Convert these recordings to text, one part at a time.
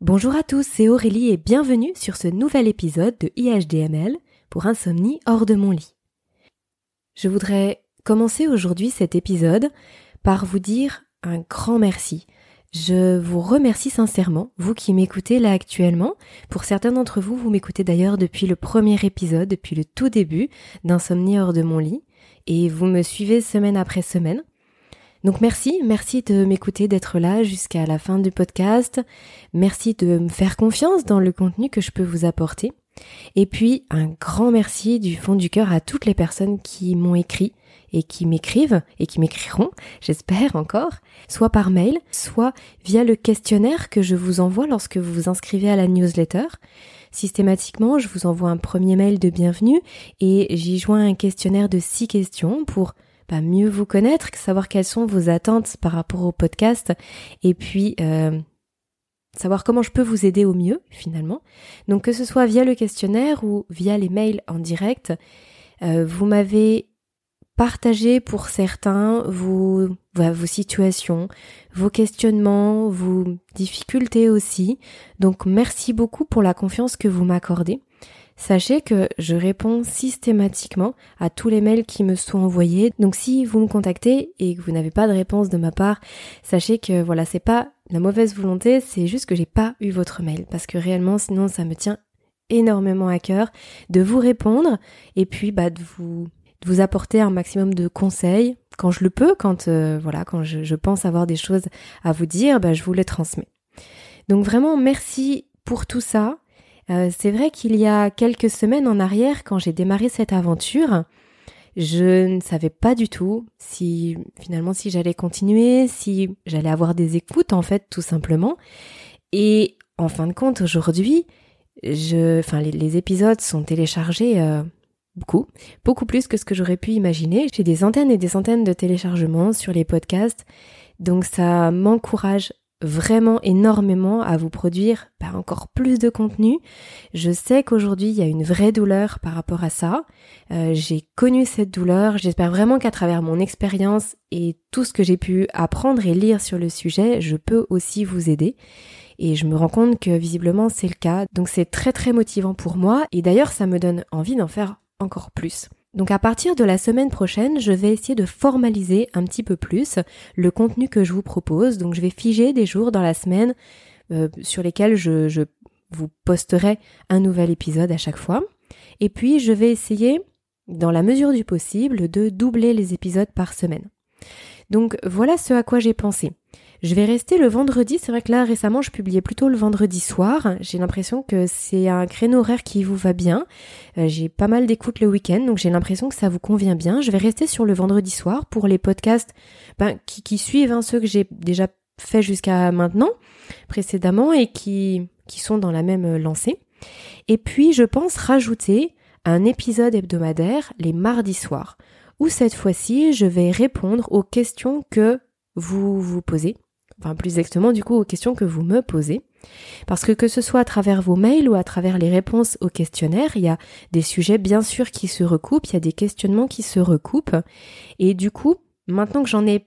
Bonjour à tous, c'est Aurélie et bienvenue sur ce nouvel épisode de IHDML pour Insomnie hors de mon lit. Je voudrais commencer aujourd'hui cet épisode par vous dire un grand merci. Je vous remercie sincèrement, vous qui m'écoutez là actuellement. Pour certains d'entre vous, vous m'écoutez d'ailleurs depuis le premier épisode, depuis le tout début d'Insomnie hors de mon lit, et vous me suivez semaine après semaine. Donc merci, merci de m'écouter, d'être là jusqu'à la fin du podcast. Merci de me faire confiance dans le contenu que je peux vous apporter. Et puis un grand merci du fond du cœur à toutes les personnes qui m'ont écrit et qui m'écrivent et qui m'écriront, j'espère encore, soit par mail, soit via le questionnaire que je vous envoie lorsque vous vous inscrivez à la newsletter. Systématiquement, je vous envoie un premier mail de bienvenue et j'y joins un questionnaire de six questions pour pas mieux vous connaître, savoir quelles sont vos attentes par rapport au podcast, et puis euh, savoir comment je peux vous aider au mieux finalement. Donc que ce soit via le questionnaire ou via les mails en direct, euh, vous m'avez partagé pour certains vos, vos situations, vos questionnements, vos difficultés aussi. Donc merci beaucoup pour la confiance que vous m'accordez. Sachez que je réponds systématiquement à tous les mails qui me sont envoyés. Donc si vous me contactez et que vous n'avez pas de réponse de ma part, sachez que voilà, c'est pas la mauvaise volonté, c'est juste que j'ai pas eu votre mail parce que réellement sinon ça me tient énormément à cœur de vous répondre et puis bah de vous vous apporter un maximum de conseils quand je le peux, quand euh, voilà, quand je, je, pense avoir des choses à vous dire, bah je vous les transmets. Donc vraiment merci pour tout ça. Euh, c'est vrai qu'il y a quelques semaines en arrière, quand j'ai démarré cette aventure, je ne savais pas du tout si finalement si j'allais continuer, si j'allais avoir des écoutes en fait tout simplement. Et en fin de compte aujourd'hui, je, enfin les, épisodes sont téléchargés euh, beaucoup, beaucoup plus que ce que j'aurais pu imaginer. J'ai des centaines et des centaines de téléchargements sur les podcasts, donc ça m'encourage vraiment énormément à vous produire bah, encore plus de contenu. Je sais qu'aujourd'hui il y a une vraie douleur par rapport à ça. Euh, j'ai connu cette douleur. J'espère vraiment qu'à travers mon expérience et tout ce que j'ai pu apprendre et lire sur le sujet, je peux aussi vous aider. Et je me rends compte que visiblement c'est le cas. Donc c'est très très motivant pour moi. Et d'ailleurs ça me donne envie d'en faire encore plus. Donc à partir de la semaine prochaine, je vais essayer de formaliser un petit peu plus le contenu que je vous propose. Donc je vais figer des jours dans la semaine euh, sur lesquels je, je vous posterai un nouvel épisode à chaque fois. Et puis je vais essayer, dans la mesure du possible, de doubler les épisodes par semaine. Donc voilà ce à quoi j'ai pensé. Je vais rester le vendredi. C'est vrai que là, récemment, je publiais plutôt le vendredi soir. J'ai l'impression que c'est un créneau horaire qui vous va bien. Euh, j'ai pas mal d'écoute le week-end, donc j'ai l'impression que ça vous convient bien. Je vais rester sur le vendredi soir pour les podcasts ben, qui, suivent hein, ceux que j'ai déjà fait jusqu'à maintenant, précédemment, et qui, qui sont dans la même lancée. Et puis, je pense rajouter un épisode hebdomadaire les mardis soirs, où cette fois-ci, je vais répondre aux questions que vous vous posez enfin plus exactement du coup aux questions que vous me posez. Parce que que ce soit à travers vos mails ou à travers les réponses aux questionnaires, il y a des sujets bien sûr qui se recoupent, il y a des questionnements qui se recoupent. Et du coup, maintenant que j'en ai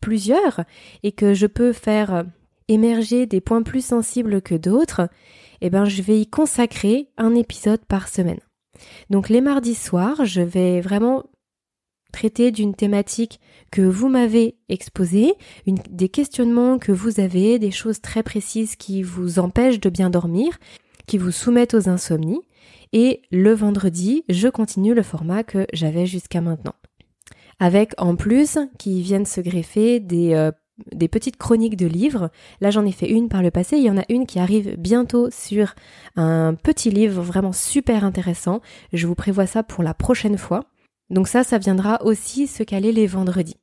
plusieurs et que je peux faire émerger des points plus sensibles que d'autres, eh ben je vais y consacrer un épisode par semaine. Donc les mardis soirs, je vais vraiment traiter d'une thématique que vous m'avez exposée, des questionnements que vous avez, des choses très précises qui vous empêchent de bien dormir, qui vous soumettent aux insomnies. Et le vendredi, je continue le format que j'avais jusqu'à maintenant. Avec en plus qui viennent se greffer des, euh, petites chroniques de livres. Là j'en ai fait une par le passé, il y en a une qui arrive bientôt sur un petit livre vraiment super intéressant. Je vous prévois ça pour la prochaine fois. Donc ça, ça viendra aussi se caler les vendredis.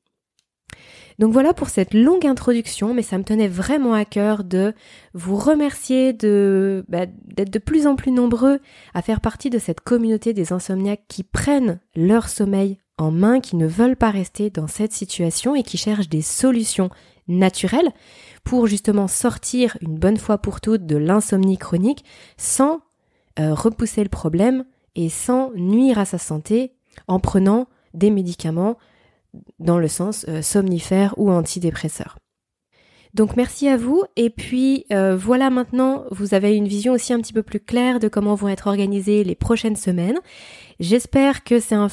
Donc voilà pour cette longue introduction, mais ça me tenait vraiment à cœur de vous remercier de bah, d'être de plus en plus nombreux à faire partie de cette communauté des insomniaques qui prennent leur sommeil en main, qui ne veulent pas rester dans cette situation et qui cherchent des solutions naturelles pour justement sortir une bonne fois pour toutes de l'insomnie chronique sans euh, repousser le problème et sans nuire à sa santé en prenant des médicaments dans le sens euh, somnifère ou antidépresseur. Donc merci à vous et puis euh, voilà maintenant vous avez une vision aussi un petit peu plus claire de comment vont être organisées les prochaines semaines. J'espère que c'est un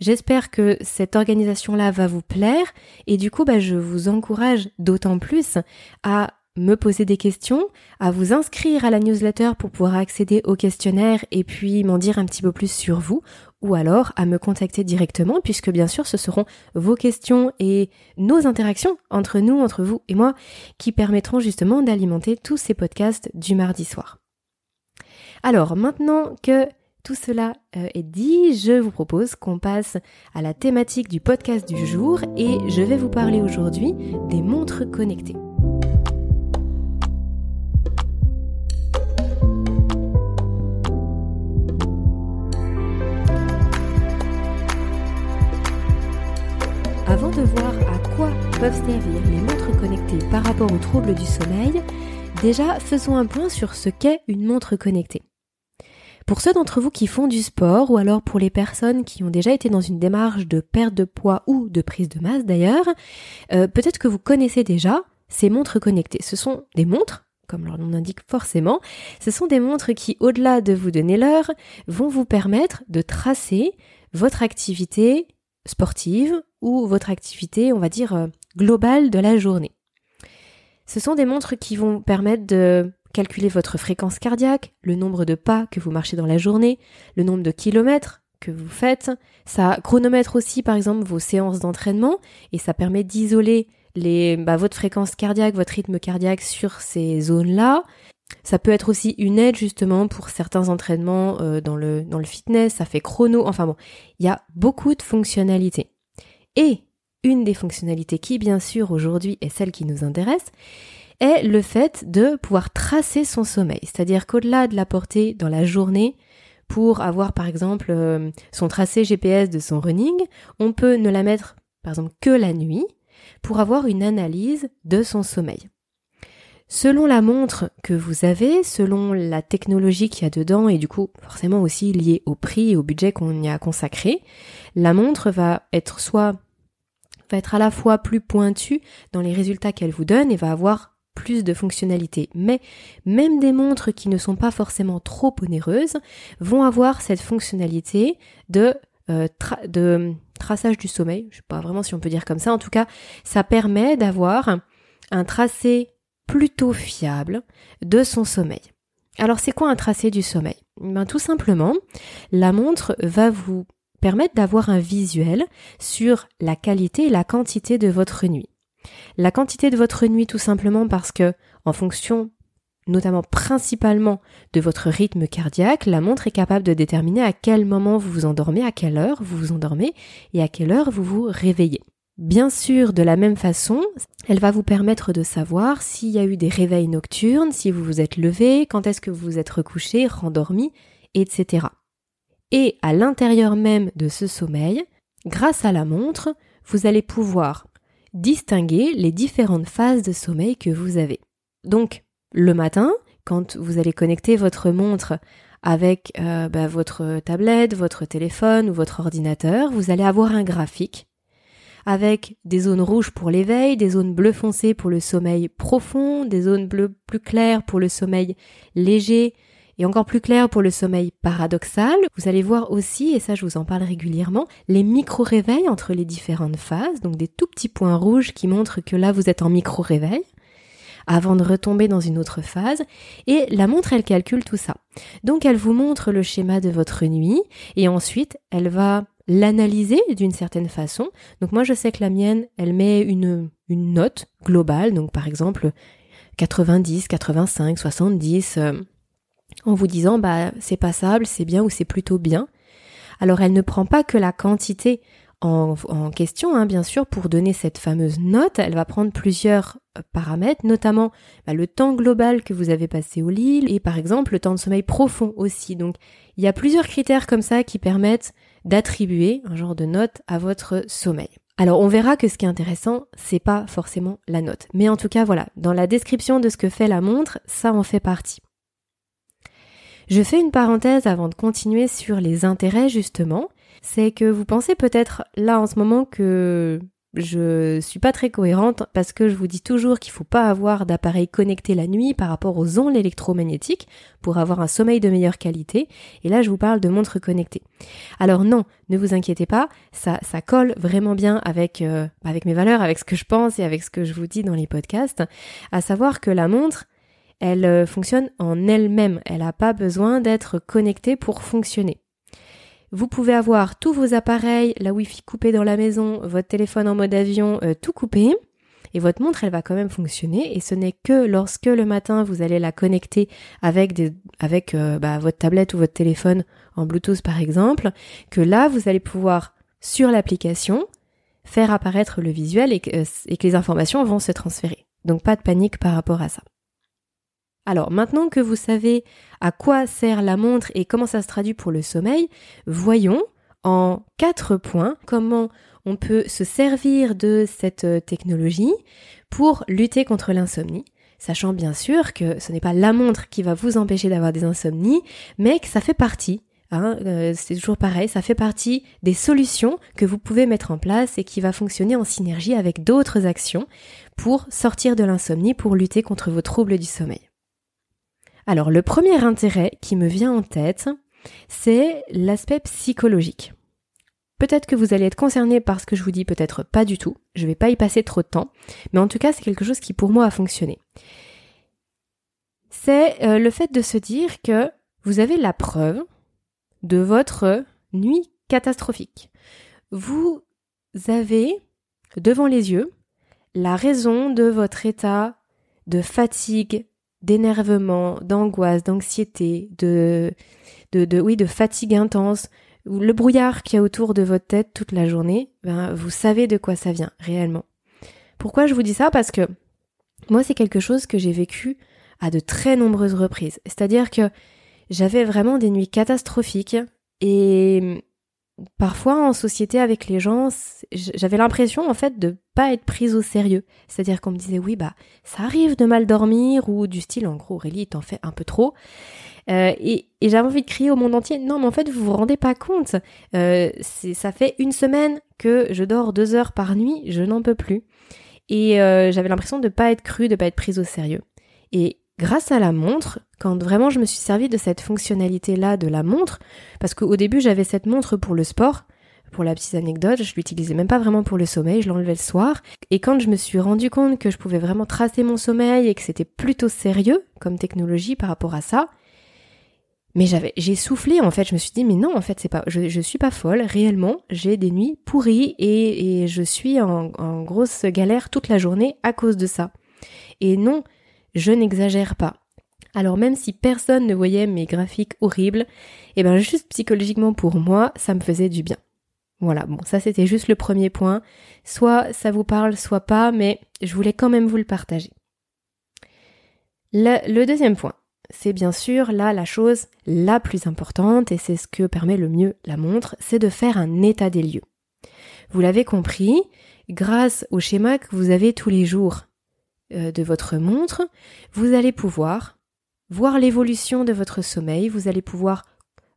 J'espère que cette organisation-là va vous plaire et du coup, bah, je vous encourage d'autant plus à me poser des questions, à vous inscrire à la newsletter pour pouvoir accéder au questionnaire et puis m'en dire un petit peu plus sur vous, ou alors à me contacter directement, puisque bien sûr ce seront vos questions et nos interactions entre nous, entre vous et moi, qui permettront justement d'alimenter tous ces podcasts du mardi soir. Alors maintenant que tout cela euh, est dit, je vous propose qu'on passe à la thématique du podcast du jour et je vais vous parler aujourd'hui des montres connectées. Avant de voir à quoi peuvent servir les montres connectées par rapport aux troubles du sommeil, déjà faisons un point sur ce qu'est une montre connectée. Pour ceux d'entre vous qui font du sport ou alors pour les personnes qui ont déjà été dans une démarche de perte de poids ou de prise de masse d'ailleurs, euh, peut-être que vous connaissez déjà ces montres connectées. Ce sont des montres comme leur nom l'indique forcément, ce sont des montres qui, au-delà de vous donner l'heure, vont vous permettre de tracer votre activité sportive ou votre activité, on va dire, euh, globale de la journée. Ce sont des montres qui vont permettre de calculer votre fréquence cardiaque, le nombre de pas que vous marchez dans la journée, le nombre de kilomètres que vous faites. Ça chronomètre aussi, par exemple, vos séances d'entraînement et ça permet d'isoler les, bah, votre fréquence cardiaque, votre rythme cardiaque sur ces zones-là. Ça peut être aussi une aide justement pour certains entraînements euh, dans, le, dans le fitness, ça fait chrono, enfin bon, il y a beaucoup de fonctionnalités. Et une des fonctionnalités qui bien sûr aujourd'hui est celle qui nous intéresse, est le fait de pouvoir tracer son sommeil. C'est-à-dire qu'au-delà de la portée dans la journée, pour avoir par exemple euh, son tracé GPS de son running, on peut ne la mettre par exemple que la nuit pour avoir une analyse de son sommeil. Selon la montre que vous avez, selon la technologie qu'il y a dedans et du coup forcément aussi lié au prix et au budget qu'on y a consacré, la montre va être soit va être à la fois plus pointue dans les résultats qu'elle vous donne et va avoir plus de fonctionnalités. Mais même des montres qui ne sont pas forcément trop onéreuses vont avoir cette fonctionnalité de, euh, de traçage du sommeil. Je sais pas vraiment si on peut dire comme ça. En tout cas, ça permet d'avoir un tracé plutôt fiable de son sommeil. Alors c'est quoi un tracé du sommeil? Ben, Tout simplement, la montre va vous permettre d'avoir un visuel sur la qualité et la quantité de votre nuit. La quantité de votre nuit tout simplement parce que, en fonction notamment principalement de votre rythme cardiaque, la montre est capable de déterminer à quel moment vous vous endormez, à quelle heure vous vous endormez et à quelle heure vous vous réveillez. Bien sûr, de la même façon, elle va vous permettre de savoir s'il y a eu des réveils nocturnes, si vous vous êtes levé, quand est-ce que vous vous êtes recouché, rendormi, etc. Et à l'intérieur même de ce sommeil, grâce à la montre, vous allez pouvoir distinguer les différentes phases de sommeil que vous avez. Donc, le matin, quand vous allez connecter votre montre avec euh, bah, votre tablette, votre téléphone ou votre ordinateur, vous allez avoir un graphique avec des zones rouges pour l'éveil, des zones bleues foncées pour le sommeil profond, des zones bleues plus claires pour le sommeil léger et encore plus claires pour le sommeil paradoxal. Vous allez voir aussi, et ça je vous en parle régulièrement, les micro-réveils entre les différentes phases, donc des tout petits points rouges qui montrent que là vous êtes en micro-réveil avant de retomber dans une autre phase. Et la montre, elle calcule tout ça. Donc elle vous montre le schéma de votre nuit et ensuite elle va l'analyser d'une certaine façon. Donc moi je sais que la mienne, elle met une, note globale, donc par exemple 90, 85, 70, en vous disant bah c'est passable, c'est bien ou c'est plutôt bien. Alors elle ne prend pas que la quantité en, en question, hein, bien sûr, pour donner cette fameuse note, elle va prendre plusieurs euh, paramètres, notamment bah, le temps global que vous avez passé au lit et par exemple le temps de sommeil profond aussi. Donc il y a plusieurs critères comme ça qui permettent d'attribuer un genre de note à votre sommeil. Alors on verra que ce qui est intéressant, c'est pas forcément la note. Mais en tout cas, voilà, dans la description de ce que fait la montre, ça en fait partie. Je fais une parenthèse avant de continuer sur les intérêts justement. C'est que vous pensez peut-être là en ce moment que je suis pas très cohérente parce que je vous dis toujours qu'il faut pas avoir d'appareil connecté la nuit par rapport aux ondes électromagnétiques pour avoir un sommeil de meilleure qualité. Et là, je vous parle de montres connectées. Alors non, ne vous inquiétez pas, ça, colle vraiment bien avec, euh, avec mes valeurs, avec ce que je pense et avec ce que je vous dis dans les podcasts. À savoir que la montre, elle euh, fonctionne en elle-même. Elle n'a pas besoin d'être connectée pour fonctionner. Vous pouvez avoir tous vos appareils, la Wi-Fi coupée dans la maison, votre téléphone en mode avion, euh, tout coupé. Et votre montre, elle va quand même fonctionner. Et ce n'est que lorsque le matin, vous allez la connecter avec, des, euh, bah, votre tablette ou votre téléphone en Bluetooth par exemple, que là, vous allez pouvoir, sur l'application, faire apparaître le visuel et que, euh, et que les informations vont se transférer. Donc pas de panique par rapport à ça. Alors maintenant que vous savez à quoi sert la montre et comment ça se traduit pour le sommeil, voyons en quatre points comment on peut se servir de cette euh, technologie pour lutter contre l'insomnie, sachant bien sûr que ce n'est pas la montre qui va vous empêcher d'avoir des insomnies, mais que ça fait partie. Hein, euh, c'est toujours pareil, ça fait partie des solutions que vous pouvez mettre en place et qui va fonctionner en synergie avec d'autres actions pour sortir de l'insomnie, pour lutter contre vos troubles du sommeil. Alors le premier intérêt qui me vient en tête, c'est l'aspect psychologique. Peut-être que vous allez être concerné par ce que je vous dis, peut-être pas du tout. Je vais pas y passer trop de temps, mais en tout cas, c'est quelque chose qui pour moi a fonctionné. C'est euh, le fait de se dire que vous avez la preuve de votre nuit catastrophique. Vous avez devant les yeux la raison de votre état de fatigue, d'énervement, d'angoisse, d'anxiété, de, de, de, oui, de fatigue intense, le brouillard qu'il y a autour de votre tête toute la journée, ben, vous savez de quoi ça vient, réellement. Pourquoi je vous dis ça? Parce que moi, c'est quelque chose que j'ai vécu à de très nombreuses reprises. C'est-à-dire que j'avais vraiment des nuits catastrophiques et parfois en société avec les gens, j'avais l'impression en fait de pas être prise au sérieux. C'est-à-dire qu'on me disait oui bah ça arrive de mal dormir ou du style en gros Aurélie t'en fais un peu trop. Euh, et, j'avais envie de crier au monde entier non mais en fait vous vous rendez pas compte. Euh, ça fait une semaine que je dors deux heures par nuit, je n'en peux plus. Et euh, j'avais l'impression de pas être crue, de pas être prise au sérieux. Et grâce à la montre, quand vraiment je me suis servi de cette fonctionnalité-là de la montre, parce qu'au début j'avais cette montre pour le sport, pour la petite anecdote, je l'utilisais même pas vraiment pour le sommeil, je l'enlevais le soir. Et quand je me suis rendu compte que je pouvais vraiment tracer mon sommeil et que c'était plutôt sérieux comme technologie par rapport à ça, mais j'avais, j'ai soufflé en fait. Je me suis dit mais non en fait c'est pas, je, je suis pas folle réellement. J'ai des nuits pourries et, et je suis en, en grosse galère toute la journée à cause de ça. Et non, je n'exagère pas. Alors même si personne ne voyait mes graphiques horribles, et eh ben juste psychologiquement pour moi, ça me faisait du bien. Voilà, bon, ça c'était juste le premier point. Soit ça vous parle, soit pas, mais je voulais quand même vous le partager. Le, le deuxième point, c'est bien sûr là la chose la plus importante, et c'est ce que permet le mieux la montre, c'est de faire un état des lieux. Vous l'avez compris, grâce au schéma que vous avez tous les jours de votre montre, vous allez pouvoir voir l'évolution de votre sommeil, vous allez pouvoir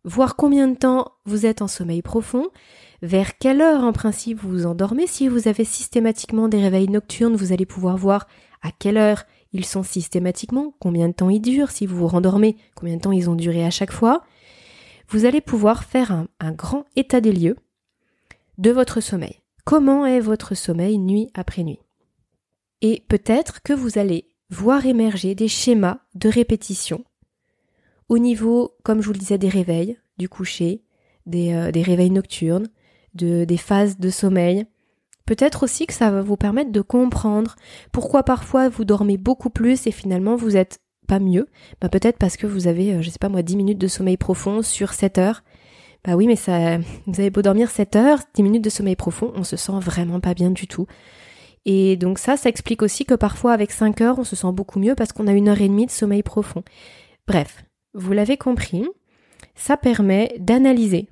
voir combien de temps vous êtes en sommeil profond, vers quelle heure en principe vous vous endormez. Si vous avez systématiquement des réveils nocturnes, vous allez pouvoir voir à quelle heure ils sont systématiquement, combien de temps ils durent, si vous vous rendormez, combien de temps ils ont duré à chaque fois. Vous allez pouvoir faire un, un grand état des lieux de votre sommeil. Comment est votre sommeil nuit après nuit? Et peut-être que vous allez voir émerger des schémas de répétition au niveau, comme je vous le disais, des réveils, du coucher, des, euh, réveils nocturnes, de, des phases de sommeil. Peut-être aussi que ça va vous permettre de comprendre pourquoi parfois vous dormez beaucoup plus et finalement vous êtes pas mieux. Bah peut-être parce que vous avez, euh, je sais pas moi, 10 minutes de sommeil profond sur 7 heures. Bah oui, mais ça, vous avez beau dormir 7 heures, 10 minutes de sommeil profond, on se sent vraiment pas bien du tout. Et donc ça, ça explique aussi que parfois avec 5 heures, on se sent beaucoup mieux parce qu'on a une heure et demie de sommeil profond. Bref, vous l'avez compris, ça permet d'analyser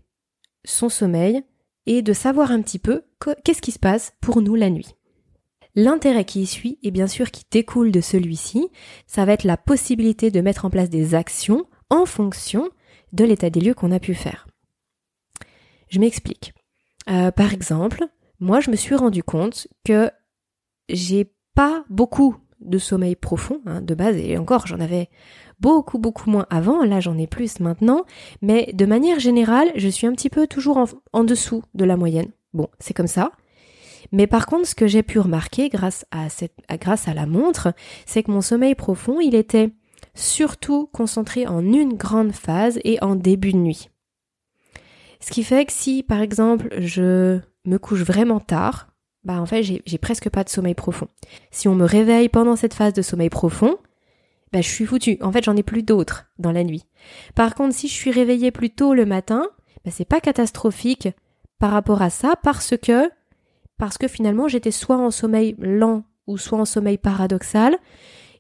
son sommeil et de savoir un petit peu qu'est-ce qui se passe pour nous la nuit. L'intérêt qui y suit, et bien sûr qui découle de celui-ci, ça va être la possibilité de mettre en place des actions en fonction de l'état des lieux qu'on a pu faire. Je m'explique. Euh, par exemple, moi je me suis rendu compte que j'ai pas beaucoup de sommeil profond hein, de base et encore j'en avais beaucoup beaucoup moins avant, là j'en ai plus maintenant, mais de manière générale je suis un petit peu toujours en, dessous de la moyenne. Bon, c'est comme ça. Mais par contre, ce que j'ai pu remarquer grâce grâce à la montre, c'est que mon sommeil profond, il était surtout concentré en une grande phase et en début de nuit. Ce qui fait que si, par exemple, je me couche vraiment tard, bah en fait, j'ai presque pas de sommeil profond. Si on me réveille pendant cette phase de sommeil profond, bah je suis foutu. En fait, j'en ai plus d'autres dans la nuit. Par contre, si je suis réveillée plus tôt le matin, bah c'est pas catastrophique par rapport à ça parce que parce que finalement j'étais soit en sommeil lent ou soit en sommeil paradoxal,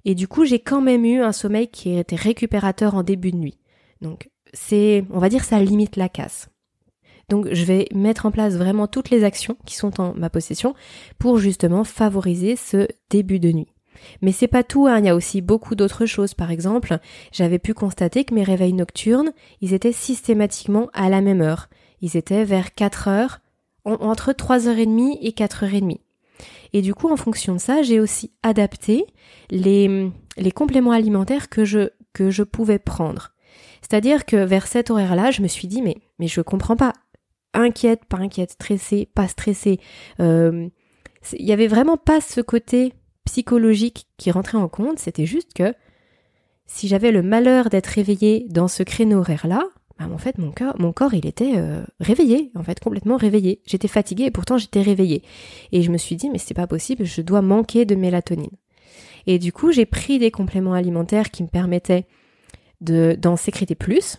et du coup j'ai quand même eu un sommeil qui était récupérateur en début de nuit. Donc c'est, on va dire, ça limite la casse. Donc je vais mettre en place vraiment toutes les actions qui sont en ma possession pour justement favoriser ce début de nuit. Mais c'est pas tout, hein. il y a aussi beaucoup d'autres choses. Par exemple, j'avais pu constater que mes réveils nocturnes, ils étaient systématiquement à la même heure. Ils étaient vers 4 heures entre 3h30 et 4h30. Et du coup, en fonction de ça, j'ai aussi adapté les, compléments alimentaires que je, que je pouvais prendre. C'est-à-dire que vers cet horaire-là, je me suis dit, mais, mais je comprends pas. Inquiète, pas inquiète, stressée, pas stressée. Euh, il y avait vraiment pas ce côté psychologique qui rentrait en compte. C'était juste que si j'avais le malheur d'être réveillée dans ce créneau horaire-là, bah, en fait, mon corps, mon corps, il était euh, réveillé, en fait, complètement réveillé. J'étais fatiguée et pourtant j'étais réveillée. Et je me suis dit, mais c'est pas possible, je dois manquer de mélatonine. Et du coup, j'ai pris des compléments alimentaires qui me permettaient de, d'en sécréter plus.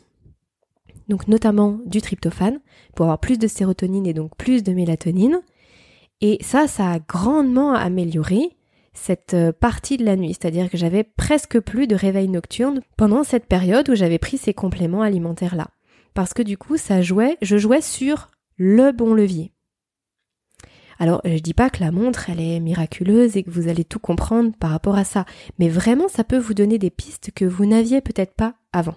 Donc, notamment du tryptophane, pour avoir plus de sérotonine et donc plus de mélatonine. Et ça, ça a grandement amélioré cette euh, partie de la nuit, c'est-à-dire que j'avais presque plus de réveil nocturne pendant cette période où j'avais pris ces compléments alimentaires là. Parce que du coup, ça jouait, je jouais sur le bon levier. Alors, je dis pas que la montre, elle est miraculeuse et que vous allez tout comprendre par rapport à ça, mais vraiment, ça peut vous donner des pistes que vous n'aviez peut-être pas avant.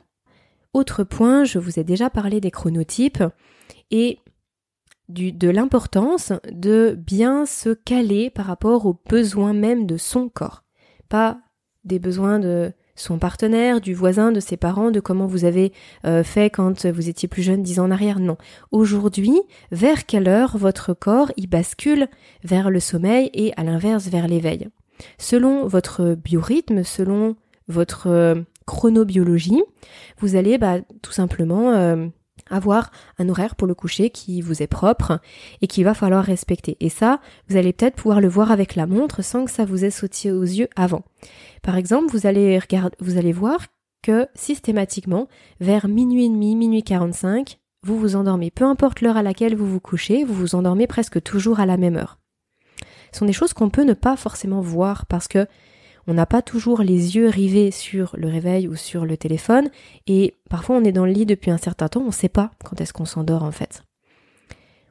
Autre point, je vous ai déjà parlé des chronotypes et de l'importance de bien se caler par rapport aux besoins même de son corps. Pas des besoins de son partenaire, du voisin, de ses parents, de comment vous avez euh, fait quand vous étiez plus jeune dix ans en arrière. Non. Aujourd'hui, vers quelle heure votre corps y bascule vers le sommeil et à l'inverse vers l'éveil? Selon votre biorhythme, selon votre chronobiologie, vous allez bah, tout simplement euh, avoir un horaire pour le coucher qui vous est propre et qu'il va falloir respecter. Et ça, vous allez peut-être pouvoir le voir avec la montre sans que ça vous ait sauté aux yeux avant. Par exemple, vous allez regarder, vous allez voir que systématiquement, vers minuit et demi, minuit 45, vous vous endormez. Peu importe l'heure à laquelle vous vous couchez, vous vous endormez presque toujours à la même heure. Ce sont des choses qu'on peut ne pas forcément voir parce que on n'a pas toujours les yeux rivés sur le réveil ou sur le téléphone, et parfois on est dans le lit depuis un certain temps, on ne sait pas quand est-ce qu'on s'endort en fait.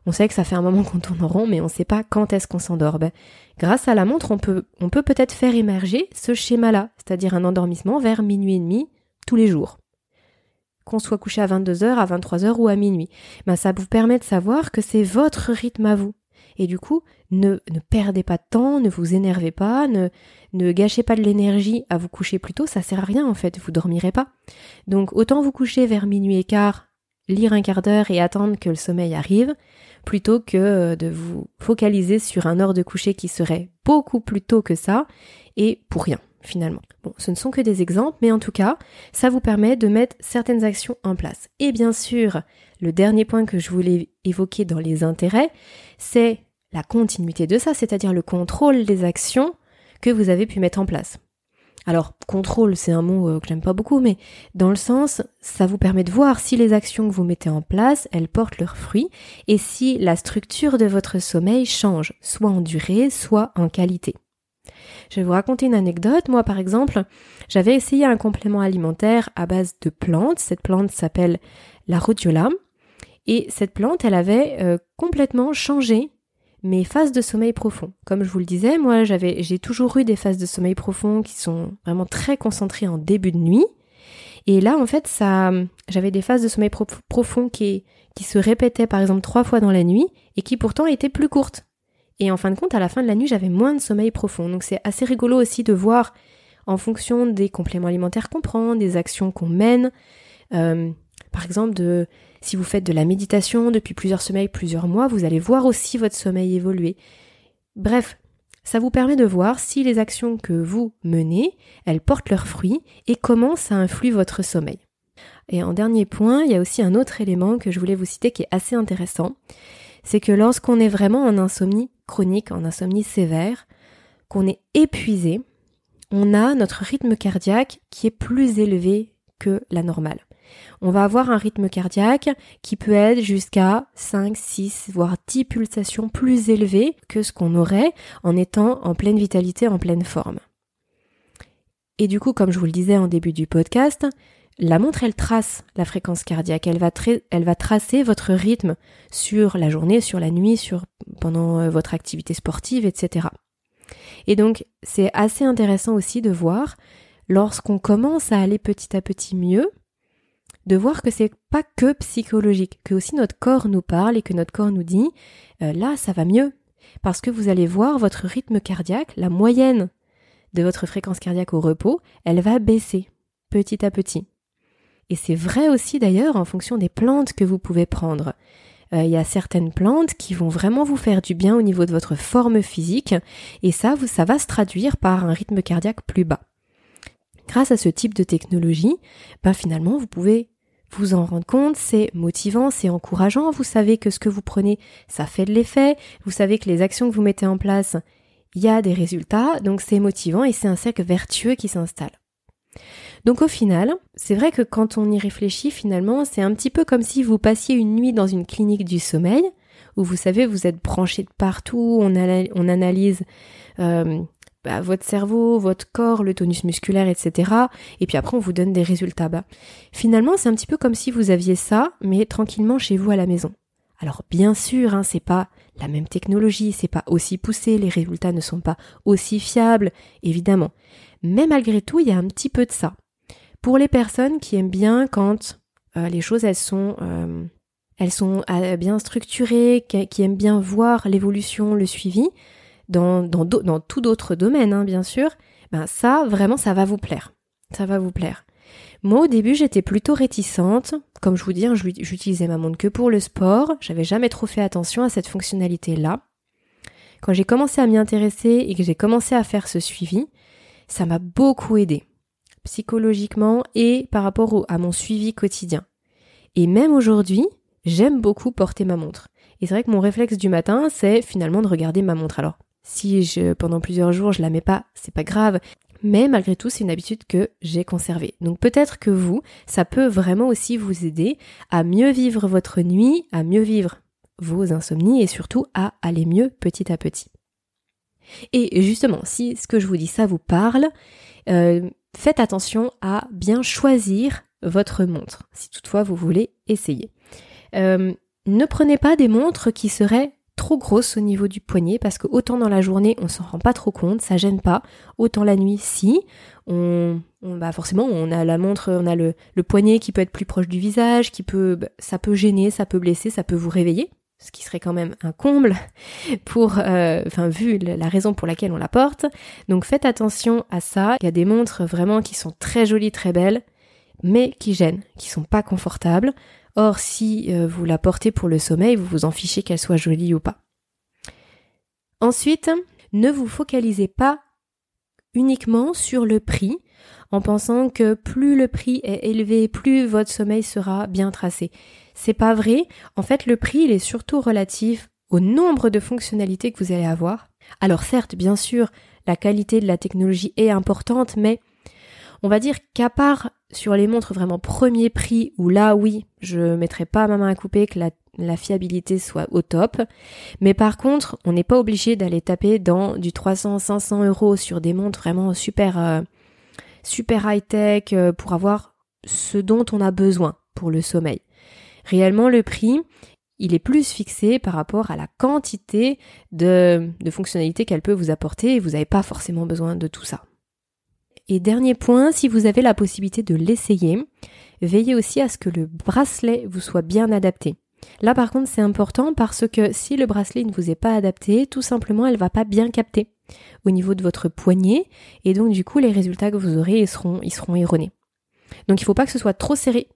On sait que ça fait un moment qu'on tourne en rond, mais on ne sait pas quand est-ce qu'on s'endort. Ben, grâce à la montre, on peut peut-être faire émerger ce schéma-là, c'est-à-dire un endormissement vers minuit et demi tous les jours. Qu'on soit couché à 22h, à 23h ou à minuit. Ben, ça vous permet de savoir que c'est votre rythme à vous. Et du coup, ne, ne perdez pas de temps, ne vous énervez pas, ne, ne gâchez pas de l'énergie à vous coucher plus tôt, ça sert à rien en fait, vous dormirez pas. Donc autant vous coucher vers minuit et quart, lire un quart d'heure et attendre que le sommeil arrive, plutôt que euh, de vous focaliser sur un heure de coucher qui serait beaucoup plus tôt que ça, et pour rien finalement. Bon, ce ne sont que des exemples, mais en tout cas, ça vous permet de mettre certaines actions en place. Et bien sûr, le dernier point que je voulais évoquer dans les intérêts, c'est la continuité de ça, c'est-à-dire le contrôle des actions que vous avez pu mettre en place. Alors, contrôle, c'est un mot euh, que j'aime pas beaucoup, mais dans le sens, ça vous permet de voir si les actions que vous mettez en place, elles portent leurs fruits, et si la structure de votre sommeil change, soit en durée, soit en qualité. Je vais vous raconter une anecdote. Moi, par exemple, j'avais essayé un complément alimentaire à base de plantes. Cette plante s'appelle la rhodiola. Et cette plante, elle avait euh, complètement changé mes phases de sommeil profond. Comme je vous le disais, moi j'avais j'ai toujours eu des phases de sommeil profond qui sont vraiment très concentrées en début de nuit. Et là en fait ça j'avais des phases de sommeil profond qui se répétaient par exemple trois fois dans la nuit et qui pourtant étaient plus courtes. Et en fin de compte, à la fin de la nuit, j'avais moins de sommeil profond. Donc c'est assez rigolo aussi de voir en fonction des compléments alimentaires qu'on prend, des actions qu'on mène. Euh, par exemple, de, si vous faites de la méditation depuis plusieurs semaines, plusieurs mois, vous allez voir aussi votre sommeil évoluer. Bref, ça vous permet de voir si les actions que vous menez, elles portent leurs fruits et comment ça influe votre sommeil. Et en dernier point, il y a aussi un autre élément que je voulais vous citer qui est assez intéressant. C'est que lorsqu'on est vraiment en insomnie chronique, en insomnie sévère, qu'on est épuisé, on a notre rythme cardiaque qui est plus élevé que la normale. On va avoir un rythme cardiaque qui peut être jusqu'à 5, 6, voire 10 pulsations plus élevées que ce qu'on aurait en étant en pleine vitalité, en pleine forme. Et du coup, comme je vous le disais en début du podcast, la montre, elle trace la fréquence cardiaque, elle va, elle va tracer votre rythme sur la journée, sur la nuit, sur pendant euh, votre activité sportive, etc. Et donc, c'est assez intéressant aussi de voir, lorsqu'on commence à aller petit à petit mieux, de voir que c'est pas que psychologique, que aussi notre corps nous parle et que notre corps nous dit euh, là ça va mieux parce que vous allez voir votre rythme cardiaque, la moyenne de votre fréquence cardiaque au repos, elle va baisser petit à petit. Et c'est vrai aussi d'ailleurs en fonction des plantes que vous pouvez prendre. Euh, il y a certaines plantes qui vont vraiment vous faire du bien au niveau de votre forme physique et ça, ça va se traduire par un rythme cardiaque plus bas. Grâce à ce type de technologie, ben finalement vous pouvez vous en rendre compte, c'est motivant, c'est encourageant, vous savez que ce que vous prenez, ça fait de l'effet, vous savez que les actions que vous mettez en place, il y a des résultats, donc c'est motivant et c'est un cercle vertueux qui s'installe. Donc au final, c'est vrai que quand on y réfléchit, finalement, c'est un petit peu comme si vous passiez une nuit dans une clinique du sommeil, où vous savez, vous êtes branché de partout, on, analyse euh, bah, votre cerveau, votre corps, le tonus musculaire, etc. Et puis après, on vous donne des résultats. Bah, finalement, c'est un petit peu comme si vous aviez ça, mais tranquillement chez vous à la maison. Alors bien sûr, hein, c'est pas la même technologie, c'est pas aussi poussé, les résultats ne sont pas aussi fiables, évidemment. Mais malgré tout, il y a un petit peu de ça. Pour les personnes qui aiment bien quand euh, les choses elles sont euh, elles sont euh, bien structurées, qui aiment bien voir l'évolution, le suivi, dans, dans, tout d'autres domaines, hein, bien sûr, ben ça, vraiment, ça va vous plaire. Ça va vous plaire. Moi, au début, j'étais plutôt réticente. Comme je vous dis, hein, j'utilisais ma montre que pour le sport. J'avais jamais trop fait attention à cette fonctionnalité-là. Quand j'ai commencé à m'y intéresser et que j'ai commencé à faire ce suivi, ça m'a beaucoup aidé. Psychologiquement et par rapport à mon suivi quotidien. Et même aujourd'hui, j'aime beaucoup porter ma montre. Et c'est vrai que mon réflexe du matin, c'est finalement de regarder ma montre. Alors, si pendant plusieurs jours je la mets pas, c'est pas grave. Mais malgré tout, c'est une habitude que j'ai conservée. Donc peut-être que vous, ça peut vraiment aussi vous aider à mieux vivre votre nuit, à mieux vivre vos insomnies et surtout à aller mieux petit à petit. Et justement, si ce que je vous dis ça vous parle, euh, faites attention à bien choisir votre montre, si toutefois vous voulez essayer. Euh, ne prenez pas des montres qui seraient trop grosse au niveau du poignet parce que autant dans la journée on s'en rend pas trop compte, ça gêne pas, autant la nuit si, on, bah forcément on a la montre, on a le, le, poignet qui peut être plus proche du visage, qui peut, bah, ça peut gêner, ça peut blesser, ça peut vous réveiller, ce qui serait quand même un comble pour, euh, enfin vu la raison pour laquelle on la porte. Donc faites attention à ça. Il y a des montres vraiment qui sont très jolies, très belles, mais qui gênent, qui sont pas confortables. Or, si euh, vous la portez pour le sommeil, vous vous en fichez qu'elle soit jolie ou pas. Ensuite, ne vous focalisez pas uniquement sur le prix en pensant que plus le prix est élevé, plus votre sommeil sera bien tracé. C'est pas vrai. En fait, le prix, il est surtout relatif au nombre de fonctionnalités que vous allez avoir. Alors certes, bien sûr, la qualité de la technologie est importante, mais on va dire qu'à part sur les montres vraiment premier prix, où là oui, je mettrai pas ma main à couper que la, fiabilité soit au top. Mais par contre, on n'est pas obligé d'aller taper dans du 300-500 euros sur des montres vraiment super, euh, super high-tech euh, pour avoir ce dont on a besoin pour le sommeil. Réellement, le prix, il est plus fixé par rapport à la quantité de, de fonctionnalités qu'elle peut vous apporter et vous n'avez pas forcément besoin de tout ça. Et dernier point, si vous avez la possibilité de l'essayer, veillez aussi à ce que le bracelet vous soit bien adapté. Là par contre c'est important parce que si le bracelet ne vous est pas adapté, tout simplement elle va pas bien capter au niveau de votre poignet et donc du coup les résultats que vous aurez ils seront, erronés. Donc il faut pas que ce soit trop serré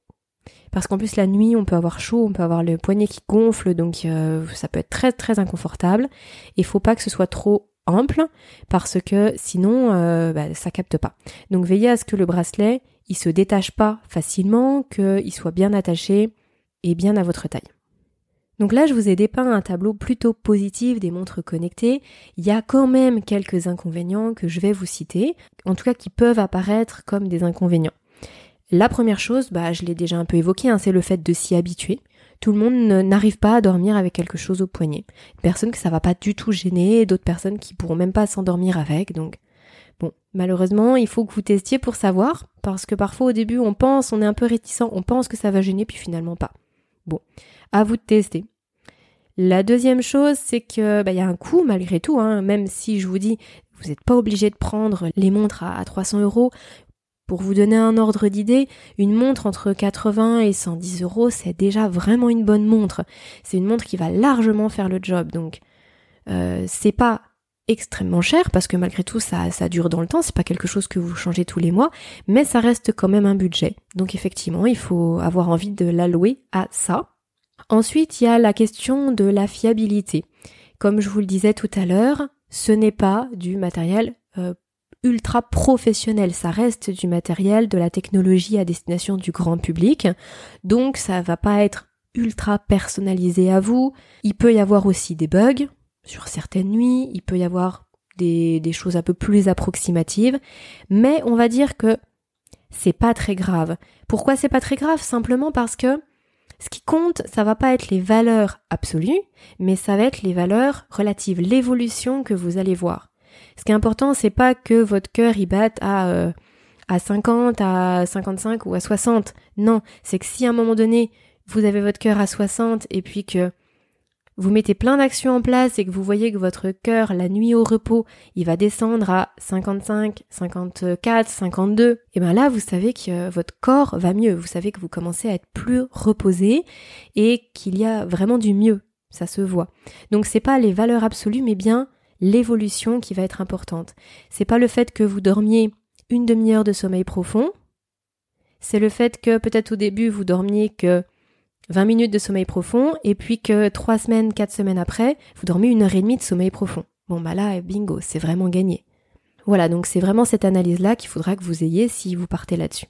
parce qu'en plus la nuit on peut avoir chaud, on peut avoir le poignet qui gonfle donc euh, ça peut être très très inconfortable. Il faut pas que ce soit trop parce que sinon euh, bah, ça capte pas. Donc veillez à ce que le bracelet il se détache pas facilement, qu'il soit bien attaché et bien à votre taille. Donc là, je vous ai dépeint un tableau plutôt positif des montres connectées. Il y a quand même quelques inconvénients que je vais vous citer, en tout cas qui peuvent apparaître comme des inconvénients. La première chose, bah, je l'ai déjà un peu évoqué, hein, c'est le fait de s'y habituer. Tout le monde n'arrive pas à dormir avec quelque chose au poignet. Personne que ça va pas du tout gêner, d'autres personnes qui pourront même pas s'endormir avec, donc Bon, malheureusement, il faut que vous testiez pour savoir, parce que parfois au début on pense, on est un peu réticent, on pense que ça va gêner, puis finalement pas. Bon, à vous de tester. La deuxième chose, c'est que bah, il y a un coût malgré tout, hein, même si je vous dis, vous n'êtes pas obligé de prendre les montres à, 300 euros. Pour vous donner un ordre d'idée, une montre entre 80 et 110 euros, c'est déjà vraiment une bonne montre. C'est une montre qui va largement faire le job, donc euh, c'est pas extrêmement cher parce que malgré tout ça, ça dure dans le temps, c'est pas quelque chose que vous changez tous les mois, mais ça reste quand même un budget. Donc effectivement, il faut avoir envie de l'allouer à ça. Ensuite, il y a la question de la fiabilité. Comme je vous le disais tout à l'heure, ce n'est pas du matériel euh, ultra professionnel, ça reste du matériel de la technologie à destination du grand public. Donc ça va pas être ultra personnalisé à vous. Il peut y avoir aussi des bugs, sur certaines nuits, il peut y avoir des, choses un peu plus approximatives, mais on va dire que c'est pas très grave. Pourquoi c'est pas très grave? Simplement parce que ce qui compte, ça va pas être les valeurs absolues, mais ça va être les valeurs relatives, l'évolution que vous allez voir. Ce qui est important, c'est pas que votre cœur y batte à euh, à 50, à 55 ou à 60. Non, c'est que si à un moment donné, vous avez votre cœur à 60 et puis que vous mettez plein d'actions en place et que vous voyez que votre cœur, la nuit au repos, il va descendre à 55, 54, 52, et bien là, vous savez que votre corps va mieux. Vous savez que vous commencez à être plus reposé et qu'il y a vraiment du mieux. Ça se voit. Donc c'est pas les valeurs absolues, mais bien l'évolution qui va être importante. C'est pas le fait que vous dormiez une demi-heure de sommeil profond. C'est le fait que peut-être au début vous dormiez que 20 minutes de sommeil profond, et puis que 3 semaines, 4 semaines après, vous dormez une heure et demie de sommeil profond. Bon bah là, bingo, c'est vraiment gagné. Voilà, donc c'est vraiment cette analyse-là qu'il faudra que vous ayez si vous partez là-dessus.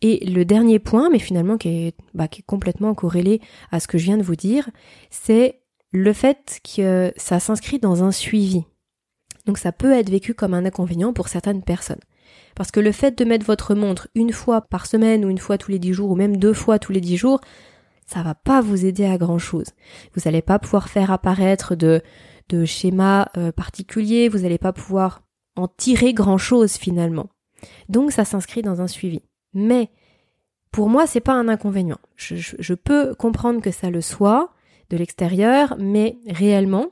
Et le dernier point, mais finalement qui est, bah, qui est complètement corrélé à ce que je viens de vous dire, c'est le fait que ça s'inscrit dans un suivi. Donc ça peut être vécu comme un inconvénient pour certaines personnes. Parce que le fait de mettre votre montre une fois par semaine ou une fois tous les dix jours ou même deux fois tous les dix jours, ça va pas vous aider à grand chose. Vous n'allez pas pouvoir faire apparaître de, de schémas euh, particuliers, vous n'allez pas pouvoir en tirer grand chose finalement. Donc ça s'inscrit dans un suivi. Mais pour moi, c'est pas un inconvénient. Je, je peux comprendre que ça le soit l'extérieur, mais réellement,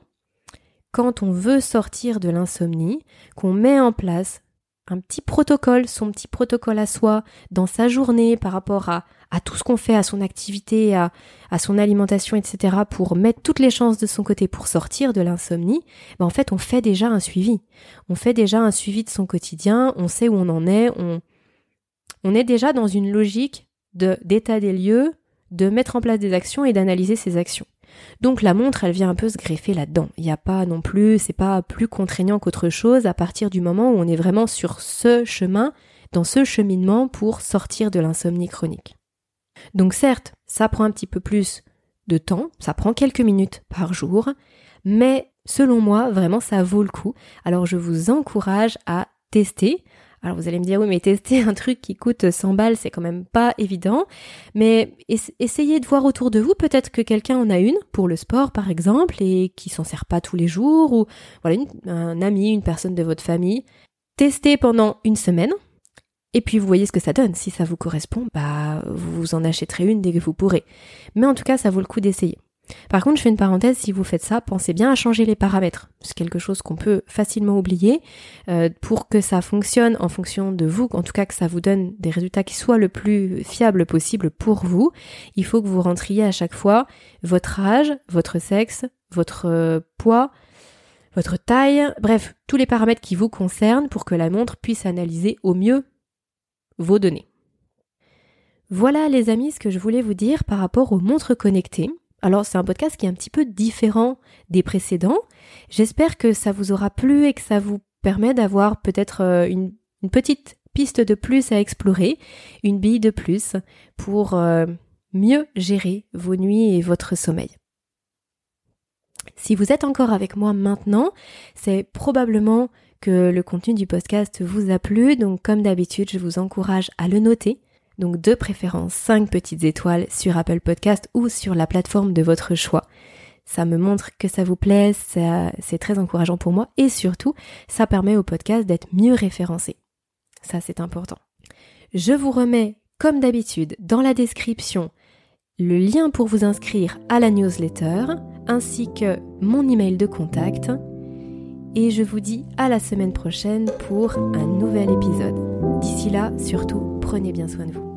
quand on veut sortir de l'insomnie, qu'on met en place un petit protocole, son petit protocole à soi, dans sa journée par rapport à, tout ce qu'on fait, à son activité, à, son alimentation, etc., pour mettre toutes les chances de son côté pour sortir de l'insomnie, ben en fait, on fait déjà un suivi. On fait déjà un suivi de son quotidien, on sait où on en est, on, on est déjà dans une logique de, d'état des lieux, de mettre en place des actions et d'analyser ces actions. Donc la montre, elle vient un peu se greffer là-dedans. Il n'y a pas non plus, c'est pas plus contraignant qu'autre chose à partir du moment où on est vraiment sur ce chemin, dans ce cheminement pour sortir de l'insomnie chronique. Donc certes, ça prend un petit peu plus de temps, ça prend quelques minutes par jour, mais selon moi, vraiment, ça vaut le coup. Alors je vous encourage à tester. Alors vous allez me dire oui mais tester un truc qui coûte 100 balles c'est quand même pas évident. Mais essayez de voir autour de vous peut-être que quelqu'un en a une pour le sport par exemple et qui s'en sert pas tous les jours ou voilà un ami, une personne de votre famille. Testez pendant une semaine et puis vous voyez ce que ça donne. Si ça vous correspond, bah vous en achèterez une dès que vous pourrez. Mais en tout cas ça vaut le coup d'essayer. Par contre, je fais une parenthèse, si vous faites ça, pensez bien à changer les paramètres. C'est quelque chose qu'on peut facilement oublier. Euh, pour que ça fonctionne en fonction de vous, en tout cas que ça vous donne des résultats qui soient le plus fiables possible pour vous, il faut que vous rentriez à chaque fois votre âge, votre sexe, votre euh, poids, votre taille, bref, tous les paramètres qui vous concernent pour que la montre puisse analyser au mieux vos données. Voilà les amis ce que je voulais vous dire par rapport aux montres connectées. Alors c'est un podcast qui est un petit peu différent des précédents. J'espère que ça vous aura plu et que ça vous permet d'avoir peut-être euh, une, petite piste de plus à explorer, une bille de plus pour euh, mieux gérer vos nuits et votre sommeil. Si vous êtes encore avec moi maintenant, c'est probablement que le contenu du podcast vous a plu, donc comme d'habitude, je vous encourage à le noter donc de préférence 5 petites étoiles sur Apple Podcast ou sur la plateforme de votre choix. Ça me montre que ça vous plaît, c'est très encourageant pour moi et surtout, ça permet au podcast d'être mieux référencé. Ça, c'est important. Je vous remets, comme d'habitude, dans la description le lien pour vous inscrire à la newsletter ainsi que mon email de contact. Et je vous dis à la semaine prochaine pour un nouvel épisode. D'ici là, surtout, prenez bien soin de vous.